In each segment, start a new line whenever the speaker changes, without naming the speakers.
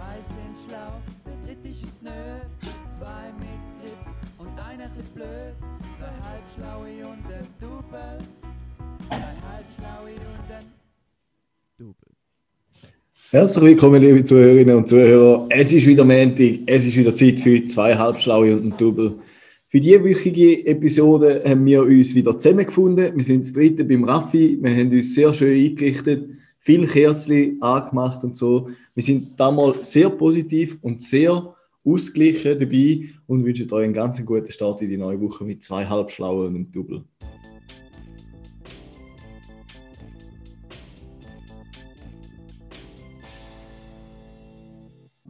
Zwei sind schlau, der dritte ist es nö. Zwei mit Grips und einer bisschen blöd. Zwei halbschlaue und ein Double. Zwei halbschlaue und ein Double.
Herzlich willkommen, liebe Zuhörerinnen und Zuhörer. Es ist wieder Montag, es ist wieder Zeit für zwei Halbschlaue und ein Double. Für diese wöchige Episode haben wir uns wieder zusammengefunden. Wir sind das dritte beim Raffi. Wir haben uns sehr schön eingerichtet, viel Kerzen angemacht und so. Wir sind damals sehr positiv und sehr ausgeglichen dabei und wünschen euch einen ganz guten Start in die neue Woche mit zwei Halbschlauen und einem Double.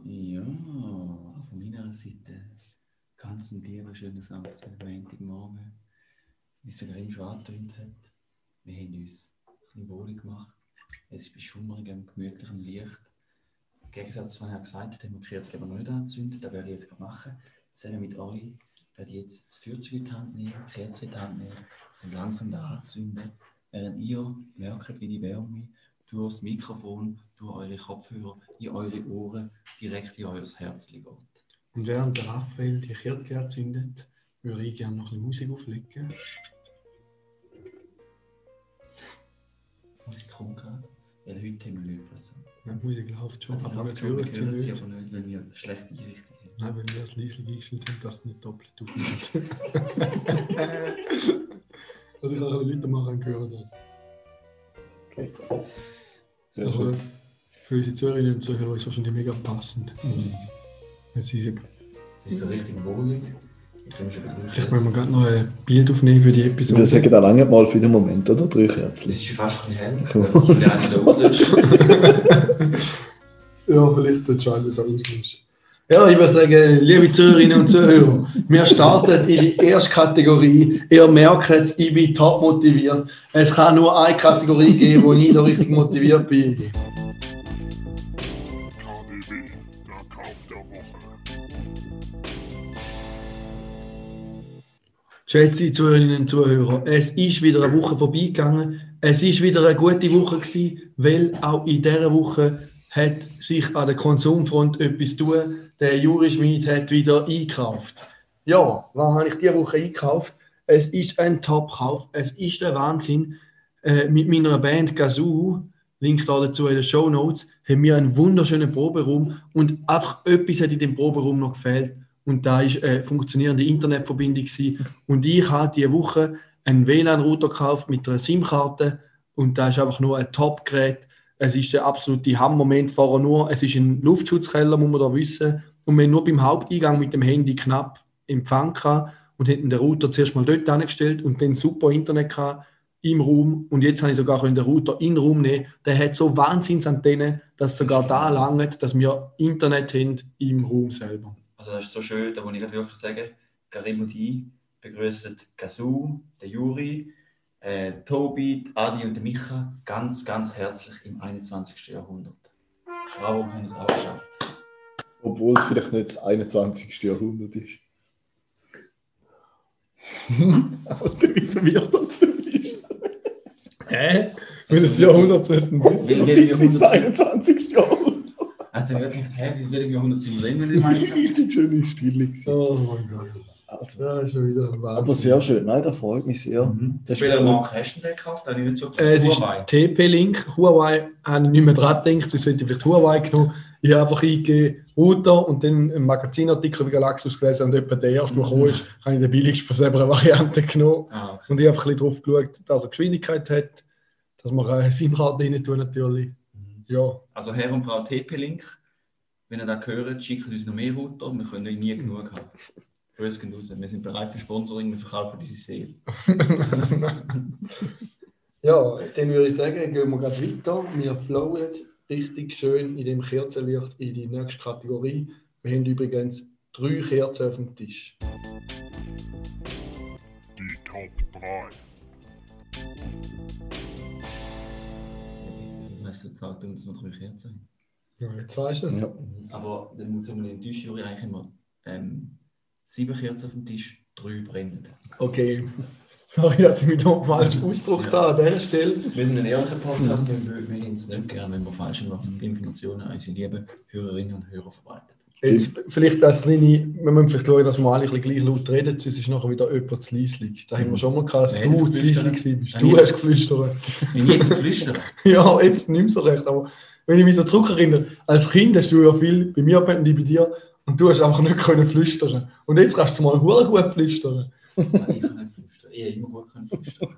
Ja, von meiner Seite ganz ein lieber, schöner, sanfter Montagmorgen. Wie es schon angetönt hat, wir haben uns ein bisschen wohlig gemacht. Es ist bei schummerigem, gemütlichem Licht. Im Gegensatz zu was er gesagt hat, haben wir die Kerze lieber nicht anzünden. Das werde ich jetzt machen. Zusammen mit euch werde ich jetzt das Feuerzeug in die Hand nehmen, die Kerze in die Hand nehmen und langsam da anzünden, während ihr merkt, wie die Wärme durch das Mikrofon, durch eure Kopfhörer, in eure Ohren direkt in euer Herz geht.
Und während der Raphael die Kerze anzündet, würde ich gerne noch ein bisschen Musik auflegen.
Musik kommt gerade, weil heute haben wir nicht was.
Ja, die Musik läuft schon,
Die
aber wir hören sie nicht.
aber nicht, weil wir schlechte Einrichtung haben.
Nein, wenn wir es leise eingestellt haben, dass es nicht doppelt aufnimmt. also ich kann ein bisschen weitermachen und hören das.
Okay. Sehr
Aber
schön.
für unsere Zuhörerinnen und Zuhörer ist es wahrscheinlich mega passend. Musik. Jetzt ist es
Es ist so richtig wohlig. Wir
Vielleicht müssen wir gerade noch ein Bild aufnehmen für die
Wir
Episode.
sagen da lange mal für den Moment, oder? Drei Kerzen.
ist schon fast ein auslöschen.
Ja, vielleicht so scheiße so auslöschen. Ja, ich würde sagen, liebe Zuhörerinnen und Zuhörer, wir starten in die erste Kategorie. Ihr merkt es, ich bin top motiviert. Es kann nur eine Kategorie geben, wo ich so richtig motiviert bin.
KDB, der Kauf der Woche.
Schätzte Zuhörerinnen und Zuhörer, es ist wieder eine Woche vorbeigegangen. Es ist wieder eine gute Woche gewesen, weil auch in dieser Woche hat sich an der Konsumfront etwas tun. Der Juri Schmid hat wieder eingekauft. Ja, was habe ich diese Woche eingekauft? Es ist ein Top-Kauf. Es ist der Wahnsinn. Äh, mit meiner Band Gazoo, Link da dazu in den Show Notes, haben wir einen wunderschönen Proberaum und einfach etwas hat in dem Proberaum noch gefehlt und da ist eine funktionierende Internetverbindung gewesen. und ich habe diese Woche einen WLAN-Router gekauft mit einer SIM-Karte und da ist einfach nur ein Top-Gerät. Es ist der absolute Hammermoment vorher nur. Es ist ein Luftschutzkeller, muss man da wissen. Und wir haben nur beim Haupteingang mit dem Handy knapp Empfang gehabt und hätten den Router zuerst mal dort angestellt und dann super Internet gehabt im Raum. Und jetzt habe ich sogar den Router in den Raum nehmen. Der hat so Wahnsinnsantennen, dass sogar da langt, dass wir Internet haben im Raum selber.
Also das ist so schön, da muss ich wirklich sagen, Karim und ich begrüßen Gazoo, den Juri, äh, Tobi, Adi und Micha ganz, ganz herzlich im 21. Jahrhundert. Bravo, wir haben es auch geschafft.
Obwohl es vielleicht nicht das 21. Jahrhundert ist. Alter, wie verwirrt das du bist.
Hä? Wenn das Jahrhundert ist, dann
Weil
wissen
Wie
im
ist das
Jahrhundert
21. Jahrhundert?
Also wirklich, hä, wie wir im Jahrhundert sind wir drin, wenn ich meine?
Richtig schöne Stille.
Oh mein Gott.
Also,
Ja, ist schon wieder ein Wahnsinn.
aber sehr schön. Nein, das freut mich sehr.
Mhm.
Das
Welcher. Marke hast du denn gekauft? Da habe ich nicht so
Äh, es ist
Huawei.
TP-Link. Huawei habe ich nicht mehr dran gedacht, sonst hätte ich vielleicht Huawei genommen. Ich habe einfach eingegeben Router und dann einen Magazinartikel über Galaxus gelesen und etwa der erste, der gekommen ist, habe ich den billigsten von selber Variante genommen.
Ah, okay.
Und ich habe einfach ein bisschen drauf geschaut, dass er Geschwindigkeit hat, dass man eine SIM-Karte rein tun natürlich. Ja,
Also Herr und Frau TP-Link, wenn ihr das hört, schickt uns noch mehr Router, wir können euch nie genug haben. Grüß gehen raus, wir sind bereit für Sponsoring, wir verkaufen diese Seele.
Ja, dann würde ich sagen, gehen wir gerade weiter. Wir flowen richtig schön in dem Kerzenlicht in die nächste Kategorie. Wir haben übrigens drei Kerzen auf dem Tisch.
Die Top 3.
Ich weiß jetzt auch, dass wir drei Kerzen haben.
Ja, jetzt weißt du es.
Ja.
Aber dann muss man den Tisch eigentlich immer ähm, sieben Kerzen auf dem Tisch, drei brennen.
Okay. Sorry, dass ich mich da falsch ausgedrückt habe an dieser Stelle.
Wir sind ein ehrlicher Podcast, wir, haben es nicht gerne, wenn wir falsche Informationen an unsere lieben Hörerinnen und Hörer verbreiten.
Jetzt vielleicht das kleine, wir müssen vielleicht schauen, dass wir alle ein bisschen gleich laut reden, sonst ist nachher wieder jemand zu leislich. Da haben wir schon mal gehabt, dass
Wer
du zu
geflüstert?
leislich bist.
Ah,
Du hast geflüstert.
Ich jetzt flüstere,
Ja, jetzt nicht mehr so recht, aber wenn ich mich so zurückerinnere, als Kind hast du ja viel bei mir und ich bei dir und du hast einfach nicht können flüstern. Und jetzt kannst du mal hure gut flüstern.
ich kann nicht flüstern. Ich habe immer gut können flüstern.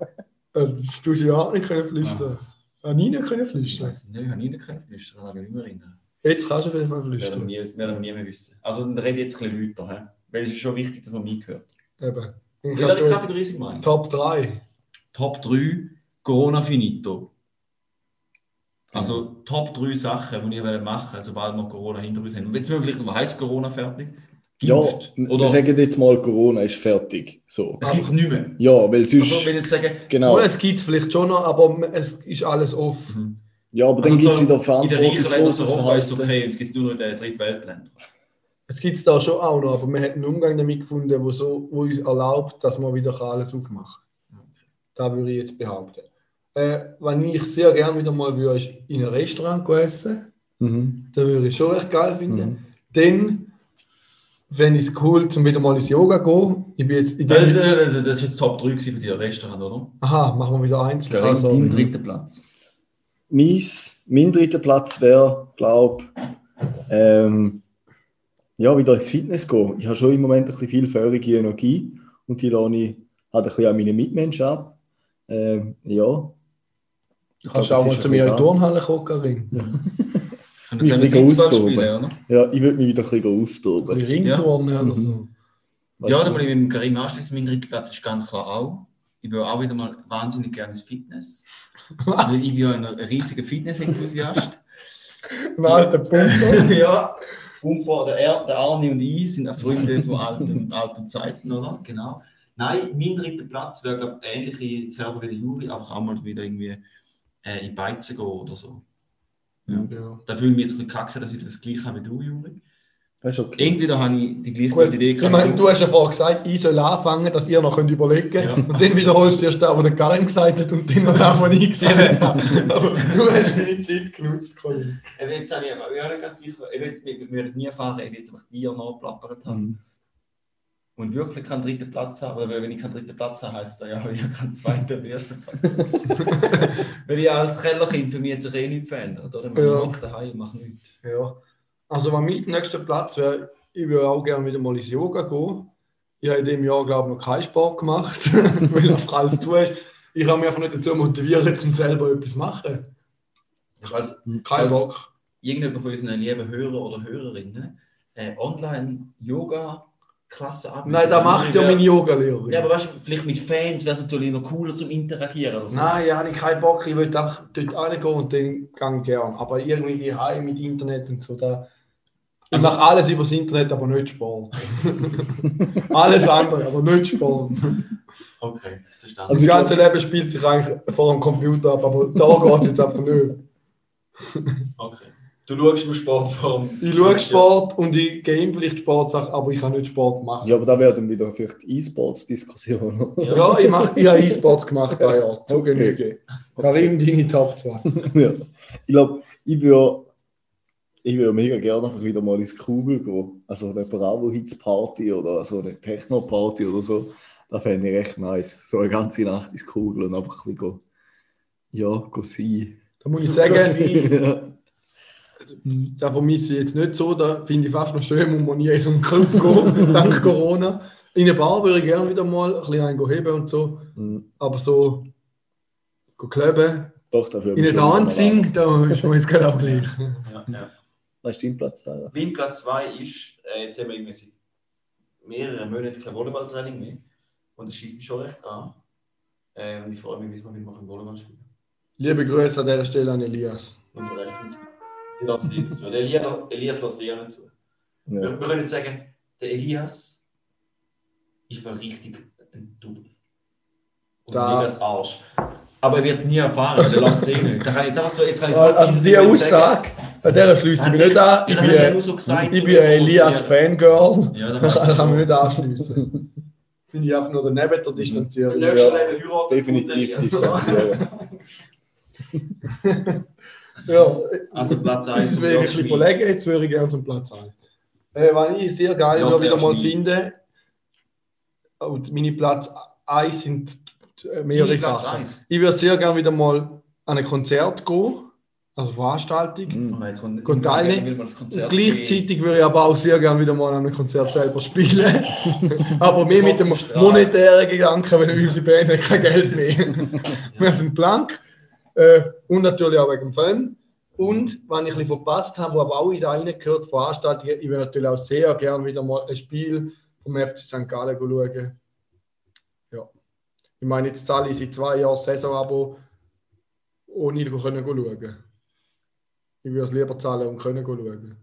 Äh, du ja auch nicht können flüstern. Habe nie nicht können
Ich
flüstern.
weiß nicht, ich habe nie nicht können flüstern, kann ich mich nicht mehr erinnern.
Jetzt kannst du auf jeden Fall
wir
flüstern.
nie, werden wir nie mehr wissen. Also dann rede jetzt ein bisschen weiter, he? weil es ist schon wichtig, dass man mich hört.
Eben. Dann
Welche
du
Kategorie sind wir
Top 3.
Top 3 Corona Finito. Also Top 3 Sachen, die ich machen sobald wir Corona hinter uns haben. Und jetzt müssen wir vielleicht noch, heißt Corona fertig?
Ja,
Gift?
wir
Oder
sagen jetzt mal, Corona ist fertig. So.
es gibt es nicht mehr.
Ja, weil sonst.
Also wenn ich jetzt sage,
genau.
Oh, es gibt es vielleicht schon noch, aber es ist alles offen.
Ja, aber dann
also
gibt es
so
wieder verantwortungsloses
so Europa ist es
Verhalten.
okay, jetzt gibt es nur noch in den Drittweltländern.
Es gibt es da schon auch noch, aber wir haben einen Umgang damit gefunden, wo, so, wo uns erlaubt, dass man wieder alles aufmachen kann. Da würde ich jetzt behaupten. Äh, was ich sehr gerne wieder mal würde, in einem Restaurant essen.
Mhm.
Das würde ich schon recht geil finden.
Mhm.
Dann fände ich es cool, zum wieder mal ins Yoga zu gehen. Ich bin jetzt in
Das,
dem...
das, ist jetzt Top 3 gewesen für die Restaurant, oder?
Aha, machen wir wieder einzeln.
Karim,
Also,
dein dritter Platz.
Mies, mein dritter Platz wäre, glaube ähm, ja, wieder ins Fitness gehen. Ich habe schon im Moment ein bisschen viel feurige Energie und die lasse ich halt ein bisschen an meine Mitmenschen ab. Ähm, ja. Ich
kannst du auch mal zu
ein
mir in die Turnhalle kommen, Karin.
Können
ein austoben.
oder?
da. Ja, ich würde mich wieder ein bisschen
Ein
austoben.
bisschen Ringturnen oder so.
Weißt
Ja, dann muss ich mit dem Karim anschließen. Mein dritter Platz ist ganz klar auch. Ich will auch wieder mal wahnsinnig gerne ins Fitness. Weil ich bin ja ein riesiger Fitness-Enthusiast.
Ein alter Punkt.
ja. Umpa, der, er, der Arni und ich sind auch Freunde von alten, alten Zeiten, oder? Genau. Nein, mein dritter Platz wäre, glaube ich, ähnliche Färbe wie der Juri, einfach auch mal wieder irgendwie äh, in Beizen gehen oder so. Ja.
Ja.
Da fühle ich mich jetzt ein bisschen kacke, dass ich das gleiche habe wie du, Juri.
Das ist okay.
Entweder habe ich die gleiche
Gut,
Idee
ich meine, du hast ja vorher gesagt, ich soll anfangen, dass ihr noch könnt überlegen könnt.
Ja.
Und dann wiederholst du erst das, was der Karim gesagt hat und dann noch das, was ich gesagt habe. Also, du hast deine Zeit genutzt, Colin.
Ich bin jetzt auch nicht, ich bin auch nicht ganz sicher, ich will jetzt, wir wir würden nie erfahren, ich will jetzt einfach dir haben.
Mhm.
Und wirklich keinen dritten Platz haben. Oder wenn ich keinen dritten Platz habe, heisst das ja, ich habe keinen zweiten oder ersten Platz. Weil ich als Kellerkind für mich hat sich eh nichts verändert. Oder?
Ja.
Ich mache daheim, ich mache nichts.
Ja. Also, was mein nächster Platz wäre, ich würde auch gerne wieder mal ins Yoga gehen. Ich habe in diesem Jahr, glaube ich, noch keinen Sport gemacht, weil einfach alles zu ist. Ich habe mich einfach nicht dazu motiviert, um selber etwas zu machen.
Als
Kein Bock.
irgendjemand von unseren lieben Hörer oder Hörerinnen äh, Online-Yoga-Klasse ab.
Nein, da macht ja meine Yoga-Lehrerin.
Ja, aber weißt du, vielleicht mit Fans wäre es natürlich noch cooler zum Interagieren. Oder so.
Nein, ja, habe ich keinen Bock. Ich würde einfach dort reingehen und dann ich gern. Aber irgendwie die Heim mit Internet und so, da. Ich
Also-
mache alles übers Internet, aber nicht Sport. alles andere, aber nicht Sport.
Okay, verstanden.
Also das ganze Leben spielt sich eigentlich vor dem Computer ab, aber da geht es jetzt einfach nicht.
okay. Du schaust nur Sportform.
Ich schaue Sport und ich game vielleicht Sportsachen, aber ich kann nicht Sport machen.
Ja, aber da werden wieder vielleicht E-Sports-Diskussionen.
Ja, ich, mach, ich habe E-Sports gemacht, da ja. So
Okay.
genüge. Karim, deine Top 2.
ja. Ich glaube, ich würde ich würde mega gerne einfach wieder mal ins Kugel gehen. Also eine Bravo-Hits-Party oder so eine Techno-Party oder so. Das fände ich echt nice. So eine ganze Nacht ins Kugel und einfach ein bisschen gehen, ja, gehen sein.
Da muss ich sagen,
ja.
da vermisse ich jetzt nicht so. Da finde ich fast noch schön, muss man nie in so einen Club gehen, dank Corona. In eine Bar würde ich gerne wieder mal ein bisschen einen heben und so.
Mhm.
Aber so, go kleben,
Doch, dafür
in eine Dancing, da ist mir jetzt gerade auch gleich.
Ja, ja.
Was ist dein Platz, Sarah?
Mein Platz 2 ist, äh, jetzt haben wir irgendwie seit mehreren Monaten kein Volleyballtraining mehr. Und das schießt mich schon recht an. Äh, und ich freue mich, bis wir wieder mal ein Volleyball spielen.
Liebe Grüße an dieser Stelle an Elias.
Und der Rest findet ich lasse dir nicht zu. Der Elias, Elias lässt dir nicht zu. Wir,
Ja.
wir können jetzt sagen, der Elias ist mal richtig ein Double. Und
Da-
Elias Arsch. Aber er wird es nie erfahren, der lässt es eh nicht. Da kann ich jetzt einfach so, jetzt kann ich
Also die Aussage, an der schließe ich mich nicht an. Ich
Ich bin, nur so gesagt,
ich bin ein Elias-Fangirl.
Ja, da ich
kann man
schon.
nicht anschließen. Finde ich einfach nur daneben der Distanzierung.
Im nächsten
Ja,
heiraten.
Definitiv
Also,
distanzieren.
Ja,
Also Platz 1.
das wäre ich ein bisschen verlegen, jetzt würde ich gerne zum Platz 1. Äh, was ich sehr geil
Ja,
wieder
der
mal finde, und meine Platz 1 sind mehrere
Deine Platz
Sachen.
eins?
Ich würde sehr gerne wieder mal an ein Konzert gehen, also Veranstaltung.
Mhm.
Jetzt kommt-
Kommt eine.
will man das Konzert
Gleichzeitig würde ich aber auch sehr gerne wieder mal an einem Konzert selber spielen. aber mehr mit dem monetären Gedanken, weil unsere Band hat kein Geld mehr. Wir sind blank. Äh, und natürlich auch wegen dem Film. Und, was ich ein bisschen verpasst habe, wo aber auch in da reingehört, Veranstaltungen, ich würde natürlich auch sehr gerne wieder mal ein Spiel vom FC St. Gallen schauen. Ich meine, jetzt zahle ich seit zwei Jahren Saisonabo, ohne ihn können schauen. Ich würde es lieber zahlen und können schauen.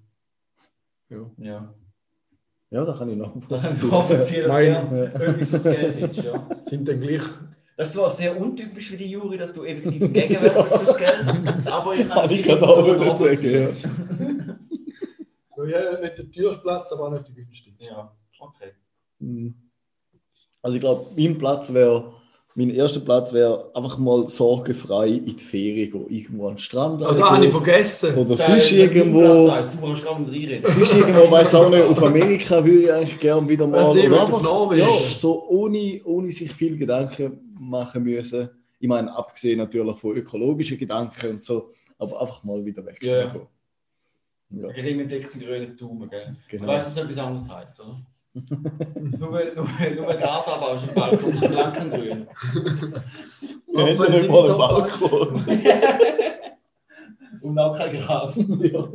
Ja.
Ja.
Ja, da kann ich noch.
Da kann ich nachvollziehen, dass du etwas fürs Geld hättest. Ja.
Sind dann gleich.
Das ist zwar sehr untypisch für die Jury, dass du effektiv gegenwärtig fürs Geld aber ich
Kann ich kann auch wieder sagen, ja.
Ja, nicht der Türplatz, aber auch nicht der günstigste.
Ja, okay.
Mhm. Also ich glaube, mein Platz wäre, mein erster Platz wäre einfach mal sorgenfrei in die Ferien gehen. Irgendwo an den Strand.
Oh, da habe ich vergessen.
Oder
Geil,
sonst
Platz
irgendwo.
eins. Du brauchst gar nicht reinreden.
Sonst irgendwo, weiß auch nicht, auf Amerika würde ich eigentlich gerne wieder mal.
Ja, die
Oder einfach,
Norwegen.
ja, so ohne, ohne sich viel Gedanken machen müssen. Ich meine, abgesehen natürlich von ökologischen Gedanken und so, aber einfach mal wieder weg.
Ja.
gehen. Ja,
Ich kriege entdeckt einen grünen Daumen, gell? Du
genau.
weißt, dass es etwas anderes heisst, oder? Nur, weil- nur, nur weil Gras abbaust im Balkon, ist grün.
Wir hätten nicht mal einen Balkon.
Und auch kein Gras.
ja.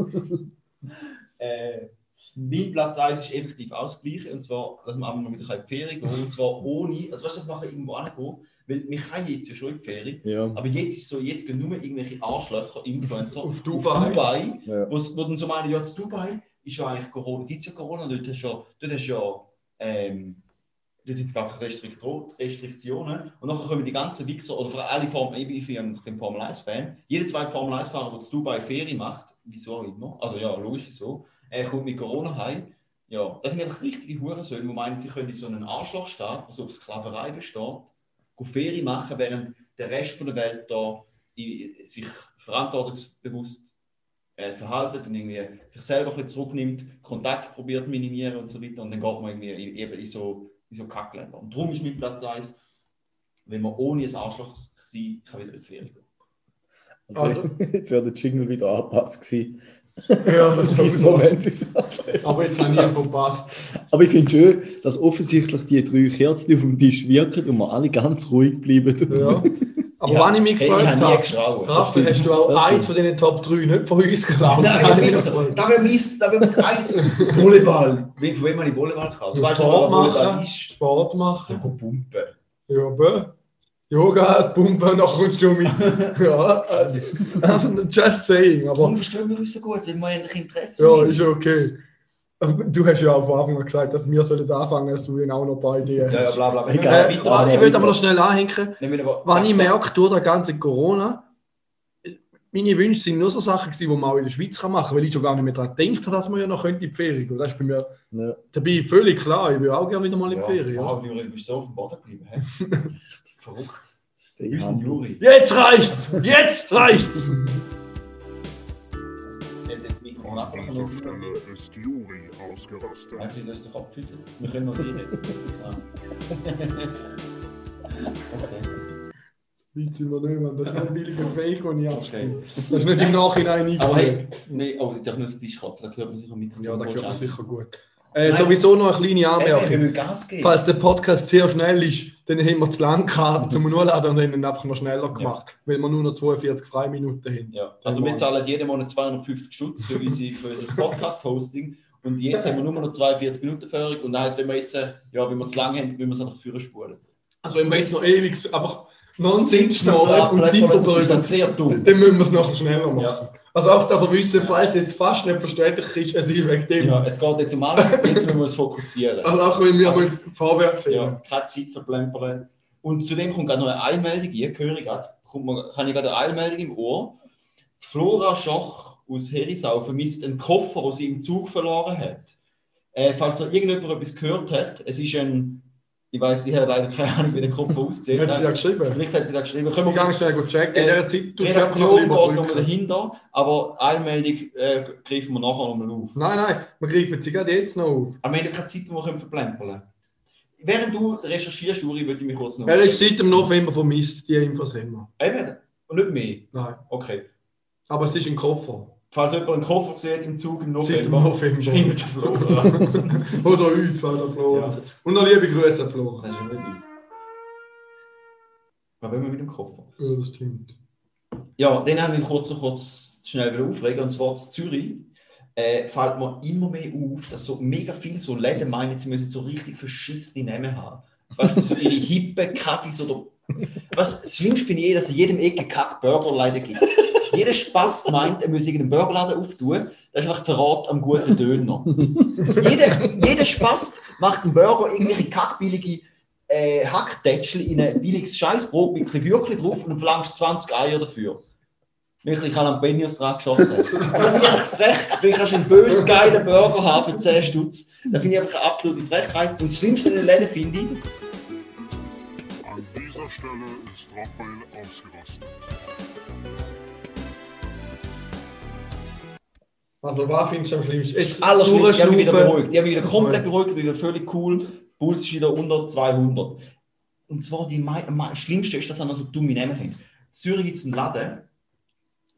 Äh, mein Platz 1 ist effektiv ausgleichen, und zwar, dass man einfach mal wieder in die Ferien gehen. Und zwar ohne, also weißt du, das machen irgendwo hingehen, weil wir können jetzt ja schon in die Ferien,
ja.
aber jetzt ist so, jetzt gehen nur irgendwelche Arschlöcher, Influencer,
Auf Dubai.
Dubai
Ja.
wo, wo dann so meinen, ja, zu Dubai ist ja eigentlich Corona, gibt es ja Corona, dort hast du ja, ja, ähm, dort hat es gar keine Restriktionen. Und nachher kommen die ganzen Wichser, oder für alle Form, ich bin bin Formel 1-Fan, jeder zweite Formel 1-Fahrer, der Dubai Ferien macht, wieso auch immer, also ja, logisch ist so, er kommt mit Corona heim. Ja, da ich einfach richtige Hurensöhne, die meinen, sie können in so einen Arschlochstaat, der so auf Sklaverei besteht, Ferien machen, während der Rest von der Welt da sich verantwortungsbewusst äh, verhalten und irgendwie sich selber ein bisschen zurücknimmt, Kontakt probiert zu minimieren und so weiter und dann geht man irgendwie in- eben in so, in so Kackländer. Und darum ist mein Platz 1, wenn man ohne ein Arschloch sein kann, wieder in die Ferien gehen.
Also, jetzt wäre der Jingle wieder angepasst gewesen.
Ja, das
Das
ist
Moment ist
Aber jetzt habe ich ihn verpasst.
Aber ich finde schön, dass offensichtlich die drei Kerzen auf dem Tisch wirken und wir alle ganz ruhig bleiben.
Ja. Aber
Ja.
wenn ich mich gefragt
habe
habe,
geschrauen.
Raphael, hast du auch eins von diesen Top 3 nicht von uns geklaut?
Nein,
Habe ich mich
so, da wäre mein, eins, das Volleyball. Wie, von wem habe ich Volleyball gekauft? Du weißt
Sport machen,
ist.
Sport
Ja,
machen.
go pumpen.
Ja, bö. Yoga, Pumpe, und dann kommst du mit. Ja, äh, just saying. Aber
Warum verstehen wir uns so gut? Weil wir endlich Interesse
ja,
haben.
ist ja okay. Du hast ja von Anfang an gesagt, dass wir sollen anfangen, dass du ihn auch noch ein paar Ideen
Ja, ja,
hast.
bla bla.
Egal.
Wir
Äh,
weiter-
ich will aber noch schnell anhängen.
aber-
Wenn ich merke, durch das ganze Corona, meine Wünsche sind nur so Sachen, gewesen, die man auch in der Schweiz kann machen kann, weil ich schon gar nicht mehr daran gedacht habe, dass man ja noch könnte in die Ferien gehen. Das ist bei mir
Ja.
dabei völlig klar. Ich will auch gerne wieder mal in die
Ja,
Ferien. Ja.
Wow, Juri, du bist so auf dem Boden geblieben. Verrückt.
Stay.
Juri.
Jetzt reicht's! Jetzt reicht's!
Jetzt jetzt das Mikrofon ab.
An
Können wir
dieser
jetzt wieder-
Stelle ist Juri ausgerastet.
Eigentlich soll ich den Kopf schütteln. Wir können noch reden. Ah. Okay.
Weit sind wir nicht, Mann. Das ist nur ein billiger Fake, den ich
Okay.
abspiele. Das ist nicht im Nachhinein
Aber hey,
eingeführt.
nee, oh, ich darf nicht auf den Tisch klopfen, da hört man sich am Mikrofon.
Ja, da
voll
hört man
scheiße.
sicher gut. Äh, sowieso noch eine kleine Anmerkung.
müssen Gas geben.
Falls der Podcast sehr schnell ist, dann haben wir zu lang gehabt zum Nurladen und haben ihn einfach noch schneller gemacht, weil wir nur noch 42 Freiminuten haben.
Ja, also wir zahlen jeden Monat 250 Stutz für, unsere, für unser Podcast-Hosting und jetzt haben wir nur noch 42 Minuten Führung und das heisst, wenn wir jetzt, äh, ja, wenn wir zu lange haben, müssen wir es einfach führen spulen.
Also wenn wir jetzt noch ewig einfach Nonsens schnallen und Zeit
ist
verbrüten,
das sehr dumm.
dann müssen wir es noch schneller machen.
Ja.
Also auch, dass ihr wisst, falls es jetzt fast nicht verständlich ist, es ist wegen dem.
Ja, es geht jetzt um alles, jetzt müssen wir uns fokussieren.
Also auch wenn wir mal vorwärts sehen.
Ja, keine Zeit verplempern. Und zudem kommt gerade noch eine Eilmeldung, ich höre gerade, kommt man, habe ich gerade eine Eilmeldung im Ohr. Flora Schoch aus Herisau vermisst einen Koffer, den sie im Zug verloren hat. Äh, falls noch irgendjemand etwas gehört hat, es ist ein Ich weiß, ich habe leider keine Ahnung, wie der Kopf aussieht.
Hat sie ja geschrieben?
Vielleicht hat sie da geschrieben. Können wir
gehe schnell gut checken. In
Äh,
dieser Zeit
die
einfach noch
Redaktion geht nochmal dahinter, aber Einmeldung äh, greifen wir nachher nochmal auf.
Nein, nein, wir greifen sie gerade jetzt noch auf.
Aber wir haben keine Zeit, die wir können verplempern können. Während du recherchierst, Juri, würde ich mich kurz noch...
Er ist seit dem November vermisst, die Infos haben wir.
Eben, und nicht mehr.
Nein,
Okay.
aber es ist ein Koffer.
Falls jemand einen Koffer sieht im Zug im
Seit dem
November,
November.
schreibt den Florian.
Oder uns, weil er verloren
Ja.
Und noch liebe Grüße an Florian.
Das ist nicht uns. Was wollen wir mit dem Koffer?
Ja, das stimmt.
Ja, dann haben wir kurz noch kurz schnell wieder aufregen. Und zwar in Zürich äh, fällt mir immer mehr auf, dass so mega viele so Läden meinen, sie müssen so richtig verschissene Namen haben. Weißt du, so ihre hippen Kaffees oder. Was das Schlimmste finde ich, eh, dass es in jedem Ecke kack Burgerladen gibt. Jeder Spaß meint, er muss irgendeinen Burgerladen auftun. Das ist einfach Verrat am guten Döner. jeder, jeder Spaß macht einen Burger irgendwelche kackbillige äh, Hacktätschel in ein billiges Scheißbrot mit ein Gürkli drauf und verlangst 20 Eier dafür. Wirklich Jalapenos dran geschossen. Das finde ich einfach frech, weil ich einen bös geilen Burger haben für 10 Stutz. Das finde ich einfach eine absolute Frechheit. Und das Schlimmste in den Läden finde ich,
An dieser Stelle ist Raphael ausgerastet.
Also, was findest du am schlimmsten?
das Allerschlimmste, ich habe mich wieder beruhigt. Ich habe mich wieder komplett beruhigt, wieder völlig cool. Puls ist wieder unter 200. Und zwar die mei- mei- Schlimmste ist, dass sie noch so dumme Namen haben. In Zürich gibt es einen Laden,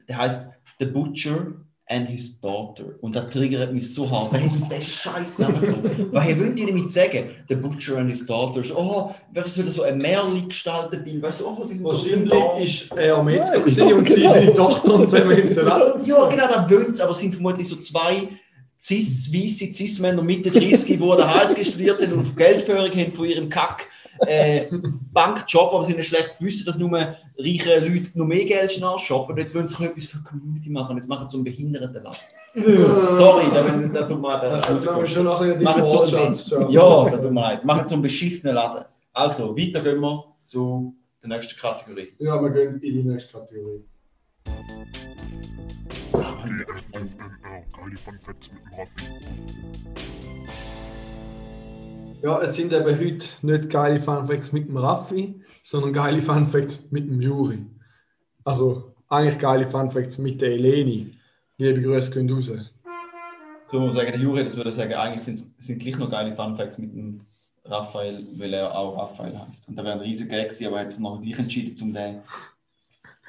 der heißt The Butcher and His Daughter. Und das triggert mich so hart. Wer hat denn den scheiß Namen genommen? Was wollen die damit sagen? The Butcher and His Daughter. So, Oh, was soll das so ein Märchen gestalten Bild? Weißt du, oh, die sind so.
Wahrscheinlich war er Metzger gewesen und sie seine Tochter und zusammen in den Laden.
Ja, genau, das wollen sie, aber es sind vermutlich so zwei cis, weisse Cis-Männer Mitte 30, die an der HSG studiert haben und Geldführung haben von ihrem Kack äh, Bankjob, aber sie haben schlecht gewusst, dass nur reiche Leute noch mehr Geld shoppen. Und jetzt wollen sie etwas für die Community machen. Jetzt machen sie so einen Behindertenladen. Sorry, da, bin- da tut mir
die
Machen so
Wortschatz.
einen, ja, da tut mir leid. Machen so einen beschissenen Laden. Also, weiter gehen wir zu der nächsten Kategorie.
Ja, wir gehen in die nächste Kategorie.
Geile Fun Facts mit dem Raffi.
Ja, es sind eben heute nicht geile Funfacts mit dem Raffi, sondern geile Funfacts mit dem Juri. Also eigentlich geile Funfacts mit der Eleni. Liebe Grüße gehen raus.
So muss man sagen, der Juri, das würde sagen, eigentlich sind sind gleich noch geile Funfacts mit dem Raphael, weil er auch Raphael heißt. Und da wäre ein riesiger Gag gewesen, aber er hat sich noch gleich entschieden, zum den.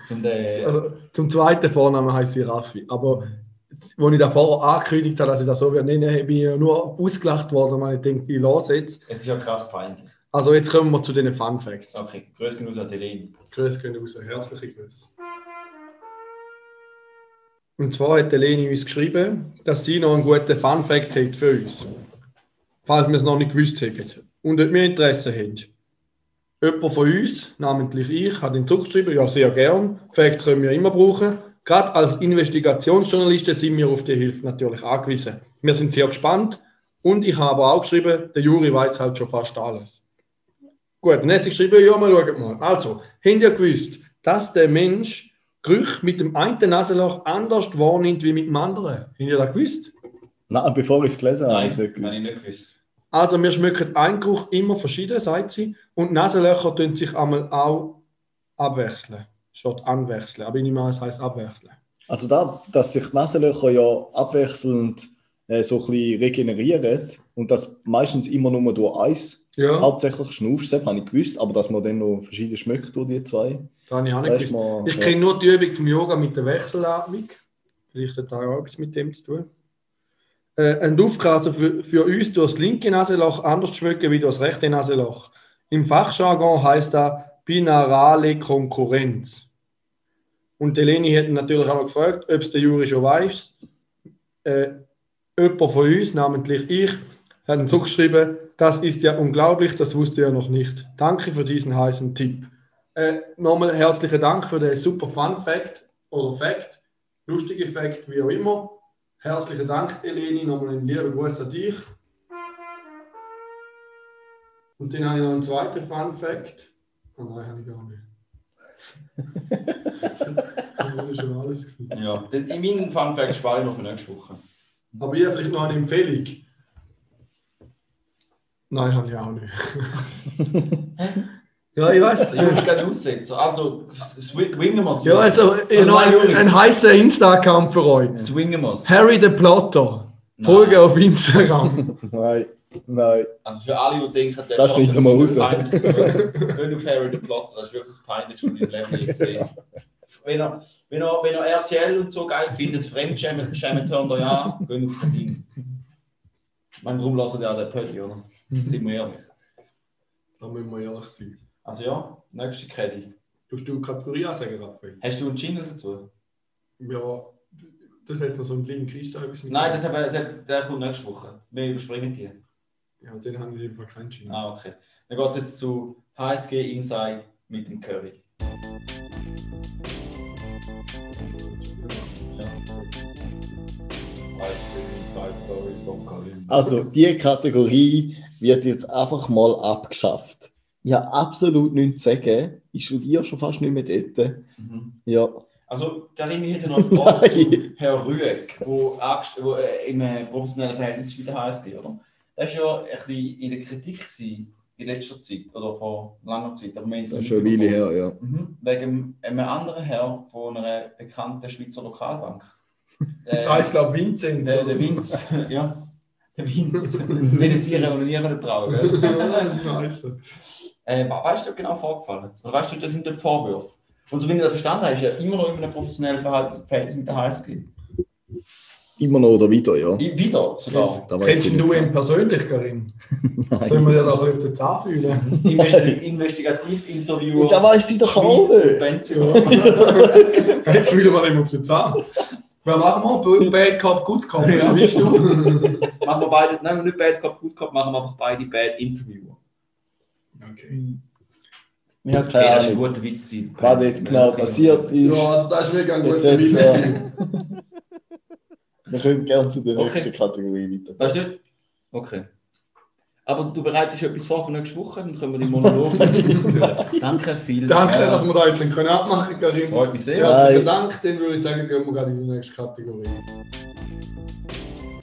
Zum den
Also zum zweiten Vornamen heißt sie Raffi. Aber als ich da vorher angekündigt habe, dass ich das so werde nennen, bin ich ja nur ausgelacht worden, weil ich denke, ich lasse jetzt.
es ist ja krass peinlich.
Also jetzt kommen wir zu den Fun Facts.
Okay, grüß genug an Helene.
Grüße gehen raus, herzliche Grüße. Und zwar hat Eleni uns geschrieben, dass sie noch einen guten Fun Fact hat für uns. Falls wir es noch nicht gewusst hätten. Und ob wir Interesse haben. Jemand von uns, namentlich ich, hat ihn zurückgeschrieben, ja sehr gern. Facts können wir immer brauchen. Gerade als Investigationsjournalisten sind wir auf die Hilfe natürlich angewiesen. Wir sind sehr gespannt. Und ich habe auch geschrieben, der Juri weiß halt schon fast alles. Gut, dann hat sie geschrieben, ja, mal schauen mal. Also, habt ihr gewusst, dass der Mensch Gerüche mit dem einen Nasenloch anders wahrnimmt wie mit dem anderen? Habt ihr das gewusst?
Nein, bevor ich es gelesen habe, habe ich es nicht gewusst.
Also, wir schmecken einen Geruch immer verschieden, sagt sie. Und Nasenlöcher tun sich einmal auch abwechseln. Statt anwechseln. Aber ich nehme an, es heisst abwechseln.
Also da, dass sich die Nasenlöcher ja abwechselnd äh, so ein bisschen regenerieren und das meistens immer nur durch eins
Ja,
hauptsächlich schnaufst, das habe ich gewusst, aber dass man dann noch verschiedene schmeckt durch die zwei,
das habe ich auch nicht gewusst.
man...
Ich
ja.
kenne nur die Übung vom Yoga mit der Wechselatmung. Vielleicht hat das auch etwas mit dem zu tun. Äh, ein Duft kann also für, für uns durch das linke Nasenloch anders schmecken wie durch das rechte Nasenloch. Im Fachjargon heißt das binarale Konkurrenz. Und die Leni hat natürlich auch noch gefragt, ob es der Juri schon weiß. Äh, jemand von uns, namentlich ich, hat ihn zugeschrieben, das ist ja unglaublich, das wusste er noch nicht. Danke für diesen heißen Tipp. Äh, nochmal herzlichen Dank für den super Fun Fact oder Fact, lustige Fact, wie auch immer. Herzlichen Dank, Eleni. Nochmal einen lieben Gruß an dich. Und dann habe ich noch einen zweiten Fun Fact. Oh nein, habe ich gar nicht. das ist schon alles. Gewesen.
Ja, in meinen Funfact spare ich noch für nächste Woche.
Aber ich habe vielleicht noch eine Empfehlung. Nein, habe ich auch nicht. ja, ich weiß.
Ich würde gerne aussetzen. Also, swingen wir es.
Ja, also, ich ein, ein heißer Insta-Account für euch.
Swingen wir es.
Harry the Plotter. Folge auf Instagram.
Nein, nein.
Also für alle, die denken, der
Das schneiden wir raus.
peinlich. Gehen auf Harry the Plotter, das ist wirklich das Peinlichste, was ich im Leben gesehen habe. Wenn ihr, wenn, ihr, wenn ihr RTL und so geil findet, Fremdschämen, schämen hören euch an, gehen auf das Ding. Ich meine, darum lassen ja den Pötti, oder? Sind wir ehrlich.
Da müssen wir ehrlich sein.
Also ja, nächste Kette.
Tust du die Kategorie ansagen, Raphael?
Hast du einen Jingle dazu?
Ja, das hat jetzt noch so einen da etwas mit.
Nein, das hat, das hat, der kommt nächste Woche. Wir überspringen die.
Ja, den habe ich jedenfalls keinen Jingle.
Ah, okay. Dann geht es jetzt zu HSG Inside mit dem Curry.
Also, die Kategorie wird jetzt einfach mal abgeschafft. Ich habe absolut nichts zu sagen. Ich studiere schon fast nicht mehr dort.
Mhm.
Ja,
Also, Karim, ich hätte noch eine Frage zu. Herrn Rüegg, wo äh, im professionellen Verhältnis ist mit der HSG, oder? Der war ja ein bisschen in der Kritik gewesen, in letzter Zeit oder vor langer Zeit. Aber
das ist schon eine Weile her, ja.
Mhm. Wegen einem anderen Herr von einer bekannten Schweizer Lokalbank. Äh,
Ah, ich glaube Vincent.
der, der Vinz, ja. Der Vinz. Den nie können trauen gell?
nice.
Äh, we- weißt du, was genau vorgefallen? Oder weißt du, das sind dort Vorwürfe? Und so wie ich das verstanden habe, ist er immer noch in einem professionellen Verhältnis mit der HSG.
Immer noch oder wieder, ja.
I- Wieder sogar.
Kennst
ich
du ihn persönlich, Karim? Sollen wir dir da ein auf den Zahn fühlen?
Investi Investigativinterviewer.
Und da weiss ich doch auch nicht.
Benzio.
Jetzt fühlen wir ihm auf den Zahn. Was machen wir? Bad Cop, Good Cop. Ja, bist du?
machen wir beide, nein, nicht Bad Cop, Good Cop, machen wir einfach beide Bad Interviewer.
Okay.
Ich habe
Okay,
keine
das war ein guter Witz. gewesen.
was dort genau passiert ist.
Ja, also das ist mega ein guter Witz.
Wir können gerne zu der
Okay.
nächsten Kategorie weiter.
Weißt du? Okay. Aber du bereitest etwas vor für nächste Woche, dann können wir die Monolog nächste Woche führen. Danke viel.
Danke, dass wir da jetzt können abmachen können, Karim.
Freut mich sehr.
Herzlichen. Dank. Dann würde ich sagen, gehen wir gerade in die nächste Kategorie.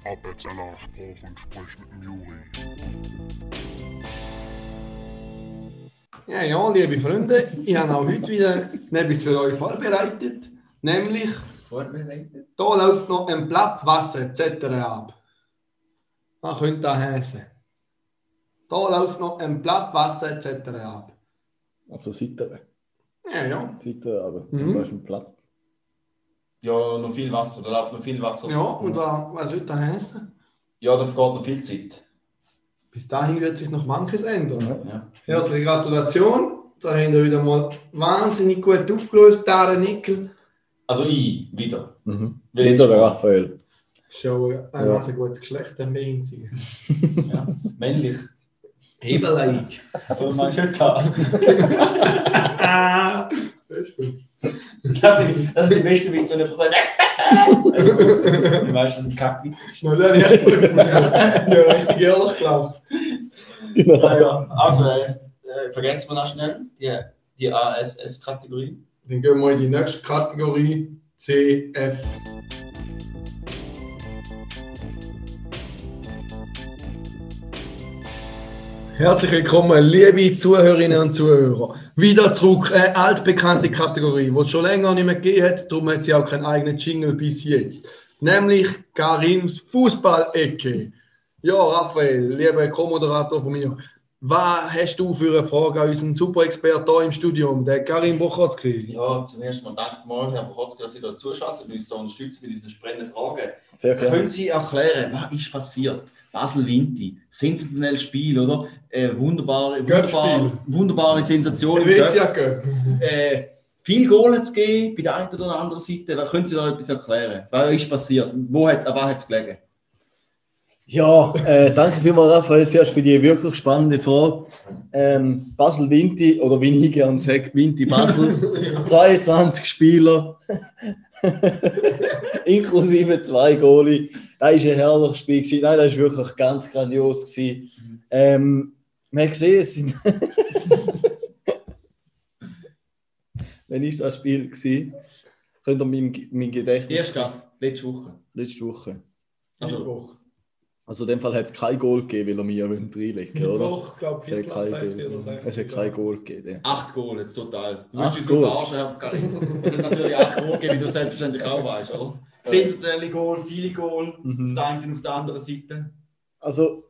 Arbeitsalarm auf und sprich mit dem Juri.
Ja, ja, liebe Freunde, ich habe auch heute wieder etwas für euch vorbereitet. Nämlich,
Vorbereitet.
da läuft noch ein Blatt Wasser etc. ab. Was könnte das heißen? Da läuft noch ein Blatt Wasser etc. ab.
Also Seite.
Ja, ja.
Seite, aber
Mhm.
hast einen Platz.
Ja, noch viel Wasser, da läuft noch viel Wasser.
Ja, und was, was soll das heißen?
Ja, da vergeht noch viel Zeit.
Bis dahin wird sich noch manches ändern.
Ja.
Herzliche Gratulation. Da haben wir wieder mal wahnsinnig gut aufgelöst, Darren Nickel.
Also ich, wieder.
Mhm. Wieder der Raphael.
Schon ein
Ja.
gutes Geschlecht, ein einziger.
Ja. Männlich. Meinst du da?
Das ist
die beste Witz, wenn jemand sagt, Du weißt, das ist ein Kackwitz.
Na, dann ja, richtig ehrlich gelacht.
Genau.
Ja, ja. Also, äh, äh, vergessen wir noch schnell die, die ASS-Kategorie.
Dann gehen wir in die nächste Kategorie CF. Herzlich willkommen, liebe Zuhörerinnen und Zuhörer. Wieder zurück, eine altbekannte Kategorie, die es schon länger nicht mehr gegeben hat, darum hat sie auch keinen eigenen Jingle bis jetzt. Nämlich Karims Fußballecke. Ja, Raphael, lieber Co-Moderator von mir, was hast du für eine Frage an unseren Super-Experten hier im Studium, der Karim Bochotzki?
Ja, zum ersten Mal danke mal, Herr Prochotzki, dass Sie da zuschauen und uns da unterstützen bei unseren spannenden Fragen.
Sehr gerne.
Können Sie erklären, was ist passiert? Basel-Vinti, sensationelles Spiel, oder? Äh, wunderbare, wunderbare, wunderbare Sensation. äh, viel Goal zu geben bei der einen oder anderen Seite. Was können Sie da etwas erklären? Was ist passiert? Wo hat, an was hat es gelegen?
Ja, äh, danke vielmals, Raphael, zuerst für die wirklich spannende Frage. Ähm, Basel Vinti, oder wie ich gerne sage, Vinti Basel, 22 Spieler, inklusive zwei Goalie. Das war ein herrliches Spiel. Gewesen. Nein, das war wirklich ganz grandios. Gewesen. Ähm, man hat gesehen, es sind. Wann war das Spiel? Gewesen? Könnt ihr mein, mein Gedächtnis.
Erst gerade, letzte Woche.
Letzte Woche.
Also,
Mittwoch.
Also in dem Fall hat es kein Goal gegeben, weil er mir reinlegen wollte, oder?
Doch, ich glaube,
Es hat
Viertel ab
kein
6 oder
Goal-
6.
es hat kein Goal gegeben. ja.
Acht Goal jetzt total. Du
Acht
willst dich verarschen, Herr Karim. Es hat natürlich acht Goal gegeben, wie du selbstverständlich auch weißt, oder? Sensationelle Goal, viele Goal, auf
Mhm.
der einen und auf der anderen Seite.
Also,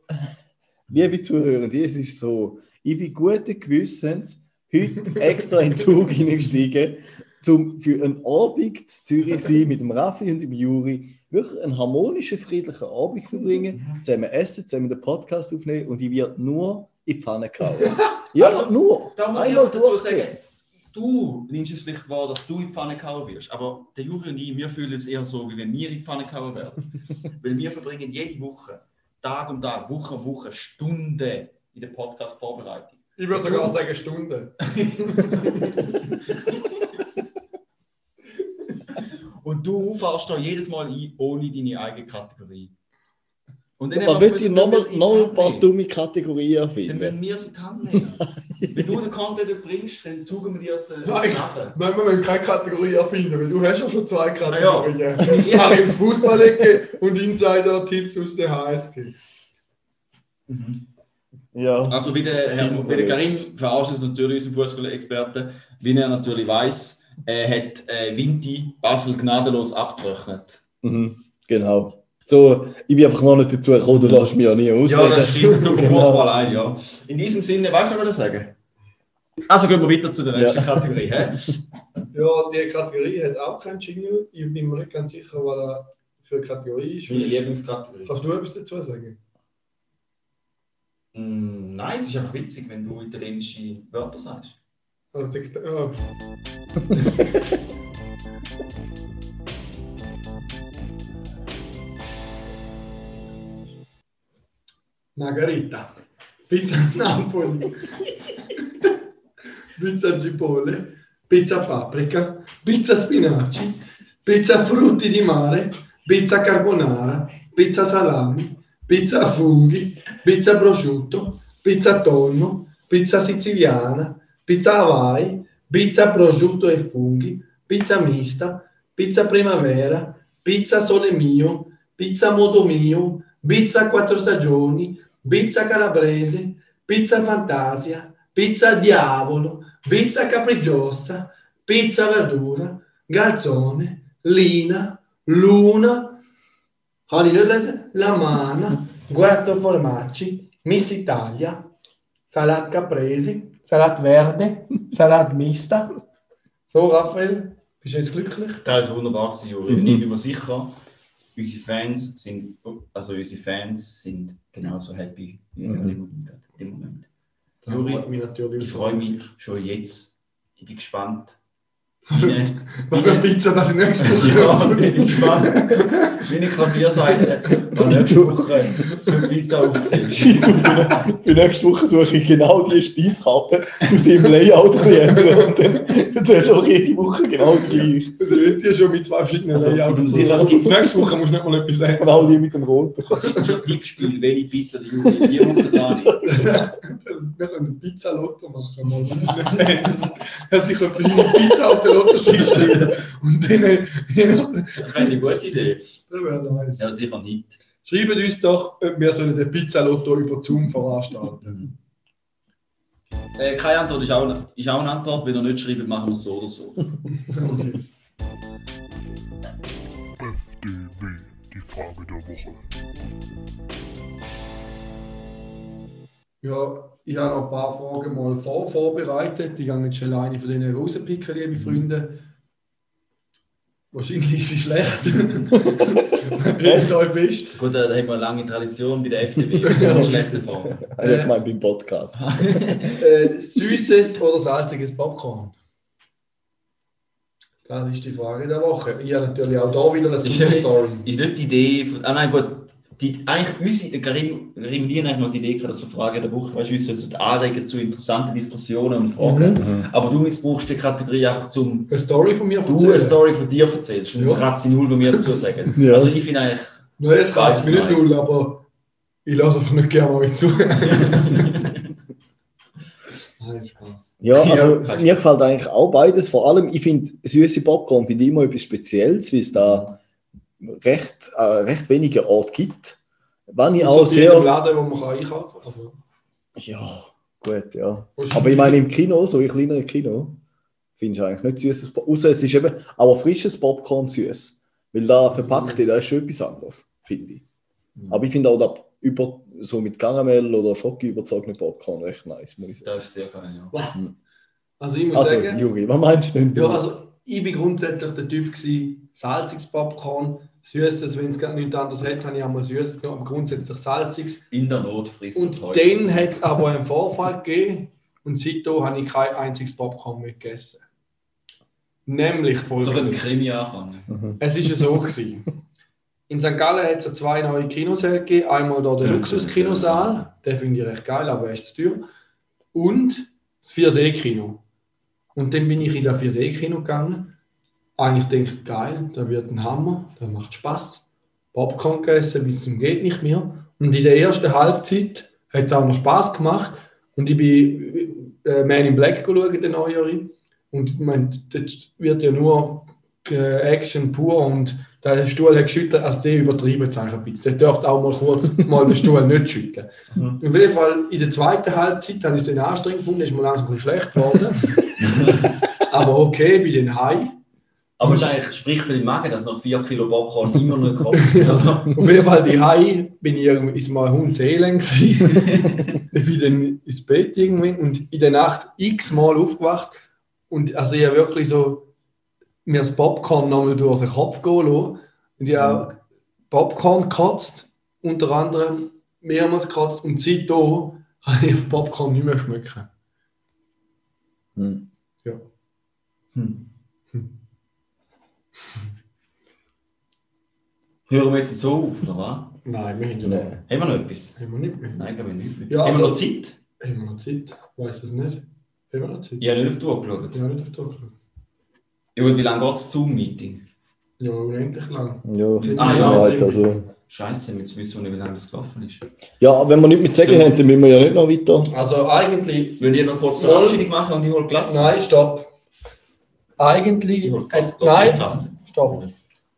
liebe Zuhörer, es ist so, ich bin guten Gewissens heute extra in den Zug hineingestiegen, um für einen Abend in Zürich zu sein mit dem Raffi und dem Juri, wirklich einen harmonischen, friedlichen Abend verbringen, zusammen essen, zusammen den Podcast aufnehmen und ich werde nur in die Pfanne kauen. Ja,
Also,
nur.
Da muss ich auch dazu sagen, du nimmst es vielleicht wahr, dass du in die Pfanne gehauen wirst, aber der Juri und ich, wir fühlen es eher so, wie wenn wir in die Pfanne gehauen werden. Weil wir verbringen jede Woche, Tag um Tag, Woche um Woche, Stunden in der Podcast-Vorbereitung.
Ich würde sogar sagen Stunde.
du fährst da jedes Mal ein, ohne deine eigene Kategorie. Und dann
Aber
haben wir
will ich
müssen-
noch, noch ein paar dumme Kategorien
Dann
erfinden?
müssen wir sie in die Hand nehmen. Wenn du den Content bringst, dann zugen wir dir aus der
Nein,
Nase.
Nein, wir müssen keine Kategorie erfinden, weil du hast ja schon zwei Kategorien.
Ja.
Arims Fußballecke und Insider-Tipps aus der HSG.
Ja.
Also wie der, Herr, wie der Karim verarscht es natürlich unseren Fußball-Experten, wie er natürlich weiß, äh, hat äh, Vinti Basel gnadenlos abgetrocknet.
Mhm, genau. So, ich bin einfach noch nicht dazu gekommen, du lässt mich ja nie ausreden.
Ja, das stimmt, tut mir
Genau.
leid, ja. In diesem Sinne, weißt du noch, was ich sagen? Also gehen wir weiter zu der nächsten Kategorie. Hä?
Ja, die Kategorie hat auch keinen Jingle. Ich bin mir nicht ganz sicher, was da für eine Kategorie ist.
Meine Lieblingskategorie.
Kannst du etwas dazu sagen?
Mm, nein, es ist einfach witzig, wenn du italienische Wörter sagst.
Die- ja. Margarita, Pizza Napoli, Pizza Cipolle, Pizza Paprika, Pizza Spinaci, Pizza Frutti di Mare, Pizza Carbonara, Pizza Salami, Pizza Funghi, Pizza Prosciutto, Pizza Tonno, Pizza Siciliana, Pizza Hawaii, Pizza Prosciutto e Funghi, Pizza Mista, Pizza Primavera, Pizza Sole Mio, Pizza Modo Mio, Pizza Quattro Stagioni, Pizza Calabrese, Pizza Fantasia, Pizza Diavolo, Pizza Capricciosa, Pizza Verdura, Garzone, Lina, Luna? La Mana, Guerto Formaggi, Miss Italia, Salat Caprese, Salat Verde, Salat Mista. So, Raphael, bist du jetzt glücklich?
Das ist wunderbar, Juri. Und ich bin mir sicher, unsere Fans sind, also unsere Fans sind genauso happy wie
Mhm.
mhm. in dem Moment. Juri,
freut mich natürlich.
Ich freue mich schon jetzt. Ich bin gespannt.
Was für eine Pizza, dass ich nächste Woche
ja, ich bin gespannt. Wie eine Klavierseite an nächste Woche für Pizza aufziehst.
Für nächste Woche suche ich genau die Speiskarte, du sie im Layout ändern und dann erzählst du auch jede Woche genau die gleiche.
Also, ich dir schon mit zwei verschiedenen
Also,
Layouts.
ich
Also,
gibt-
nächste Woche musst du nicht mal etwas sagen.
Genau die mit dem Roten.
Es gibt schon Tippspiel, welche Pizza die Juri die Woche da nicht.
Wir können Pizza-Lotto machen, mal mit unseren Fans. Dass ich eine Pizza auf der Lottoschrift schreibe. Und dann,
Das wäre eine gute Idee.
das wäre nice.
Ja, sicher nicht.
Schreibt uns doch, ob wir sollen den Pizza-Lotto über Zoom veranstalten.
Äh, keine Antwort ist auch, ist auch eine Antwort. Wenn ihr nicht schreibt, machen wir es so oder so.
Okay.
FDW, die Frage der Woche.
Ja, ich habe noch ein paar Fragen mal vor vorbereitet. Ich gehe jetzt schon alleine von denen rauspicken, liebe Freunde. Wahrscheinlich ist sie schlecht. Hält euch fest.
Gut, da haben wir eine lange Tradition bei der FDP. Eine schlechte Frage.
Also ich meine beim Podcast.
Äh, süßes oder salziges Popcorn? Das ist die Frage der Woche. Ich habe natürlich auch da wieder eine
Ist
super
nicht-
Story.
Ist nicht die Idee von. Ah nein, gut. Die, eigentlich unsere, ich haben eigentlich noch die Idee dass wir Frage der Woche, weißt du, uns sollten anregen zu interessanten Diskussionen und Fragen.
Mhm.
Aber du missbrauchst die Kategorie einfach zum.
Eine Story von mir
Du eine
erzählen.
Story von dir erzählst. Und das
Ja.
kannst du null bei mir dazu sagen.
Ja.
Also ich finde eigentlich.
Nein, es kann mir nicht null, aber ich lasse einfach nicht gerne euch zu. Nein, Spaß.
Ja, also
kannst
mir gefällt eigentlich auch beides. Vor allem, ich finde süße Popcorn finde ich immer etwas Spezielles, weil es da recht, äh, recht wenige Orte gibt. Was ich
So
auch sehr.
Laden, wo man kann einkaufen kann. Aber
Ja, gut, ja.
Ist
Aber ich meine, im Kino, so in kleineren Kino, findest du eigentlich nicht süßes Popcorn. Außer es ist eben, aber frisches Popcorn süß. Weil da verpackte, da ist schon etwas anderes, finde ich. Aber ich finde auch da über, so mit Karamell oder Schoki überzogene Popcorn recht nice, muss ich sagen.
Das ist sehr geil, ja.
Also ich muss
Also,
sagen,
Juri, was meinst du denn?
ja, also ich bin grundsätzlich der Typ gewesen, salziges Popcorn, süßes, wenn es gar nichts anderes hat, habe ich auch mal süßes genommen, aber grundsätzlich salziges.
In der Not frisst
Und dann hat es aber einen Vorfall gegeben und seitdem habe ich kein einziges Popcorn mehr gegessen. Nämlich
So für den
folgendes.
Krimi anfangen.
Es war ja so. Gewesen. In St. Gallen hat es ja zwei neue Kinosäle gegeben. Einmal da der Luxuskinosaal, den finde ich recht geil, aber er ist zu teuer. Und das 4D-Kino. Und dann bin ich in das 4D-Kino gegangen. Eigentlich denke ich, geil, da wird ein Hammer, da macht Spaß. Popcorn gegessen bis zum geht nicht mehr. Und in der ersten Halbzeit hat es auch noch Spaß gemacht. Und ich bin äh, Man in Black schauen, den neuen. Und ich meine, dort wird ja nur äh, Action pur und der Stuhl hat geschüttelt, also der übertrieben es ein bisschen. Der dürfte auch mal kurz mal den Stuhl nicht schütteln.
Mhm.
Auf jeden Fall in der zweiten Halbzeit habe ich es anstrengend gefunden, ist mir langsam ein bisschen schlecht geworden. Aber okay, bei den High.
Aber eigentlich, spricht für den Magen, dass nach 4 Kilo Popcorn immer noch Kopf ist. Also,
Auf jeden Fall die High bin ich irgendwie, mal hundseelend gewesen. ich bin dann ins Bett irgendwann und in der Nacht x-mal aufgewacht und also ich habe wirklich so mir das Popcorn nochmal durch den Kopf gehen lassen. Und ich habe Popcorn gekotzt, unter anderem mehrmals gekotzt und seitdem kann ich auf Popcorn nicht mehr schmecken.
Hm.
hm. Hören wir jetzt so auf, oder was?
Nein, wir haben ja
Nee.
Haben wir noch etwas?
Haben wir nicht mehr.
Nein, glaube ich nicht.
Ja,
haben
also-
wir noch Zeit?
Haben wir noch Zeit? Ich weiß es nicht. Haben wir noch Zeit?
Ich habe nicht auf die Uhr geschaut.
Ja, nicht auf die Uhr geschaut.
Ja, und wie lange geht das Zoom-Meeting?
Ja, unendlich lang.
Ja,
Ah,
schon
ja.
halt, also.
Scheiße, jetzt wissen wir nicht, wie lange das gelaufen ist.
Ja, wenn wir nicht mit sagen
So.
haben, dann müssen wir ja nicht noch weiter.
Also eigentlich.
Wollt ihr noch kurz die Verabschiedung machen und ich hole Glas?
Nein, stopp. Eigentlich.
Ich hole
Äh, nein, stopp.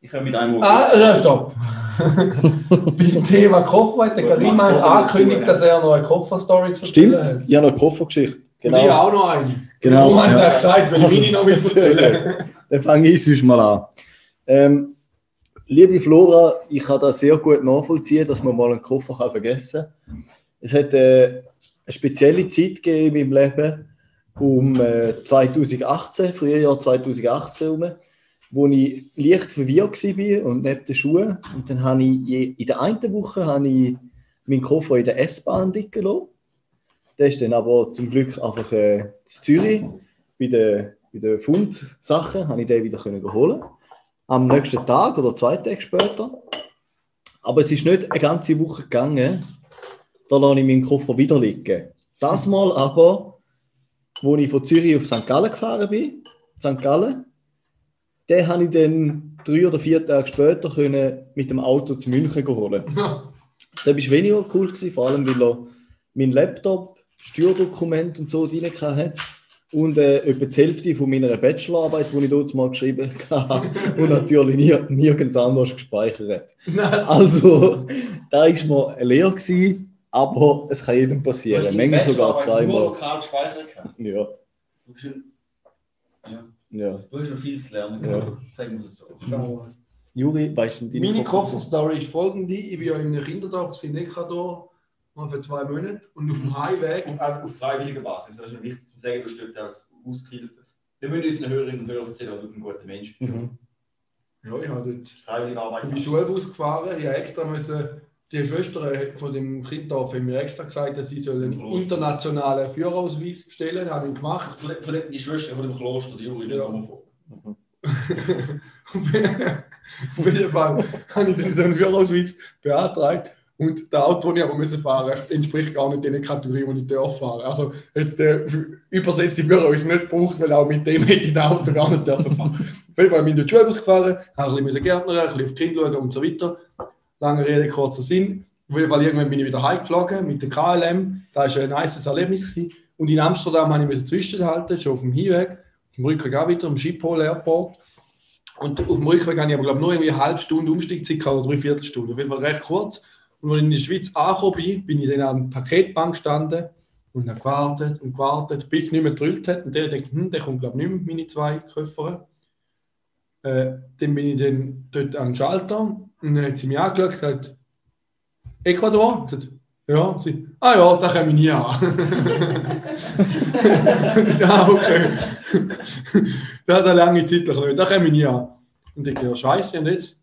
Ich kann mit einem
Ah, ja, stopp. Beim Thema Koffer hat der Karim angekündigt, dass er noch eine Koffer-Story zu erzählen
Stimmt,
hat.
ich habe noch eine Koffergeschichte.
Und ich
Genau.
auch noch eine.
Genau,
Warum hast du
ja.
gesagt, weil ich meine noch mit erzählen?
Dann fange ich sonst mal an. Ähm, liebe Flora, ich kann das sehr gut nachvollziehen, dass man mal einen Koffer kann vergessen kann. Es hat äh, eine spezielle Zeit gegeben in meinem Leben, um äh, 2018, Frühjahr 2018 herum, wo ich leicht verwirrt war und neben den Schuhen. Und dann habe ich in der einen Woche habe ich meinen Koffer in der S-Bahn liegen lassen. Der ist dann aber zum Glück einfach äh, in Zürich bei den, bei Fundsachen, habe ich den wieder können holen Am nächsten Tag oder zwei Tage später. Aber es ist nicht eine ganze Woche gegangen, da lasse ich meinen Koffer wieder liegen. Das Mal aber, wo ich von Zürich auf St. Gallen gefahren bin, St. Gallen, den habe ich dann drei oder vier Tage später können mit dem Auto zu München holen. Das war weniger cool, gewesen, vor allem weil er mein Laptop, Steuerdokument und so drin hatte. Und äh, etwa die Hälfte von meiner Bachelorarbeit, die ich dort mal geschrieben habe, und natürlich nie, nirgends anders gespeichert. Also, da war mir leer, gewesen, aber es kann jedem passieren. Manchmal sogar
Nur
zweimal.
lokal gespeichert. gehabt.
Ja,
ja,
ja.
du hast noch viel zu lernen.
Ja.
Sagen wir es so.
Juri, weißt du deine
Meine
Koffer-
Kofferstory ist folgende: Ich bin ja in einem Kinderdorf in Ecuador mal für zwei Monate und auf dem Heimweg.
Und einfach auf freiwilliger Basis. Das ist schon wichtig zu sagen, du stehst als Aushilfe. Wir müssen unseren Hörerinnen und Hörern erzählen, du ein guter Mensch bist.
Mhm.
Ja, ich habe dort
Freiwillige Arbeit.
Ich bin Schulbus gefahren, ich habe extra müssen, die Schwester von dem Kinddorf haben mir extra gesagt, dass sie sollen einen internationalen Führerausweis bestellen sollen. habe ich gemacht.
Von, von der- die Schwester von dem Kloster, die Juri, die
Ja. Auf jeden Fall habe ich dann so einen Führerausweis beantragt. Und der Auto, das ich aber müssen fahren entspricht gar nicht den Kategorien, die ich darf fahren. Also jetzt der übersetzte Führerausweis nicht gebraucht, weil auch mit dem hätte ich das Auto gar nicht dürfen fahren. Auf jeden Fall bin ich in den Schulbus gefahren, habe ein bisschen Gärtner, ein bisschen auf die Kinder schauen und so weiter. Lange Rede, kurzer Sinn. Auf irgendwann bin ich wieder heimgeflogen mit der KLM. Das war ein nices Erlebnis. Gewesen. Und in Amsterdam habe ich müssen zwischenhalten, schon auf dem Hinweg. Im Rückweg auch wieder, am Schiphol Airport. Und auf dem Rückweg habe ich aber glaube nur irgendwie eine halbe Stunde Umstiegzeit gehabt, oder drei Viertelstunde. Auf jeden Fall recht kurz. Und als ich in der Schweiz angekommen bin, bin ich dann an der Paketbank gestanden und habe gewartet und gewartet, bis es nicht mehr gedrückt hat. Und dann ich, hm, der kommt glaube ich nicht mit meinen zwei Köffern. Äh, dann bin ich dann dort an den Schalter und dann hat sie mich angeschaut und gesagt, Ecuador? Ich gesagt, ja. Sie, ah ja, da komme ich nie an. ah, okay. da hat er lange Zeit noch da komme ich nie an. Und ich ja, scheiße, und jetzt?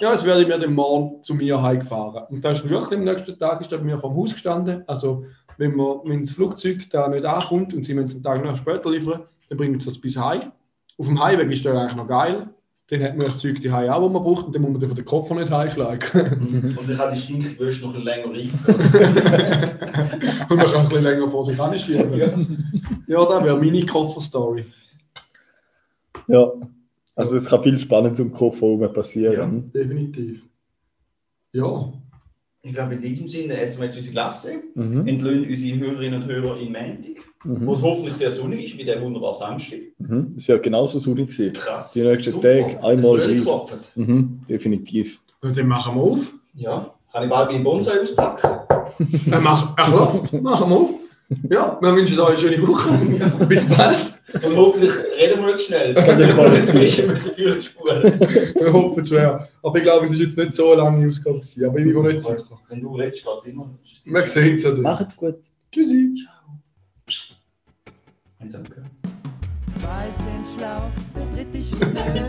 Ja, jetzt werde ich mir dann morgen zu mir heimgefahren. Und da ist wirklich am nächsten Tag ist er bei mir vom Haus gestanden. Also, wenn, man, wenn das Flugzeug da nicht ankommt und sie müssen es einen Tag noch später liefern, dann bringt es das bis heim. Auf dem Heimweg ist der eigentlich noch geil. Dann hat man das Zeug die auch, was man braucht, und dann muss man den Koffer nicht heimschlagen.
Und ich habe die Stinkwürste noch ein länger rein.
und man kann ein bisschen länger vor sich hinschieben. Ja, ja das wäre meine Kofferstory.
Ja. Also es kann viel Spannendes um den Koffer herum passieren.
Definitiv. Ja,
Ich glaube, in diesem Sinne essen wir jetzt unsere Klasse,
Mhm.
entlöhnen unsere Hörerinnen und Hörer in Montag, wo es hoffentlich sehr sonnig ist, wie der wunderbare Samstag.
Mhm. Das war ja genauso gewesen.
Krass.
Die nächsten
Super.
Tage einmal gleich. Mhm. Definitiv.
und dann machen wir auf.
Ja. Kann ich bald meinen Bonsai auspacken?
Er macht, er klopft. Machen wir auf. Ja, wir wünschen euch eine schöne Woche. Bis bald.
Und hoffentlich reden wir jetzt schnell.
kann ja
müssen wir sie viel spuren.
Wir hoffen schwer. Aber ich glaube, es ist jetzt nicht so eine lange Ausgabe gewesen. Aber ich bin mir nicht sicher.
Wenn du redest, geht es immer.
Wir sehen es ja dann.
Macht's gut.
Tschüssi.
Eins haben wir gehört.
Zwei sind schlau, der dritte ist nö.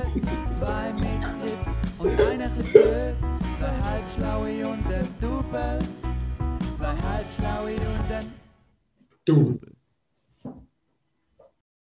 Zwei mit Grips und einer blöd. Zwei halbschlaue und ein Double. Zwei halbschlaue und ein
Du.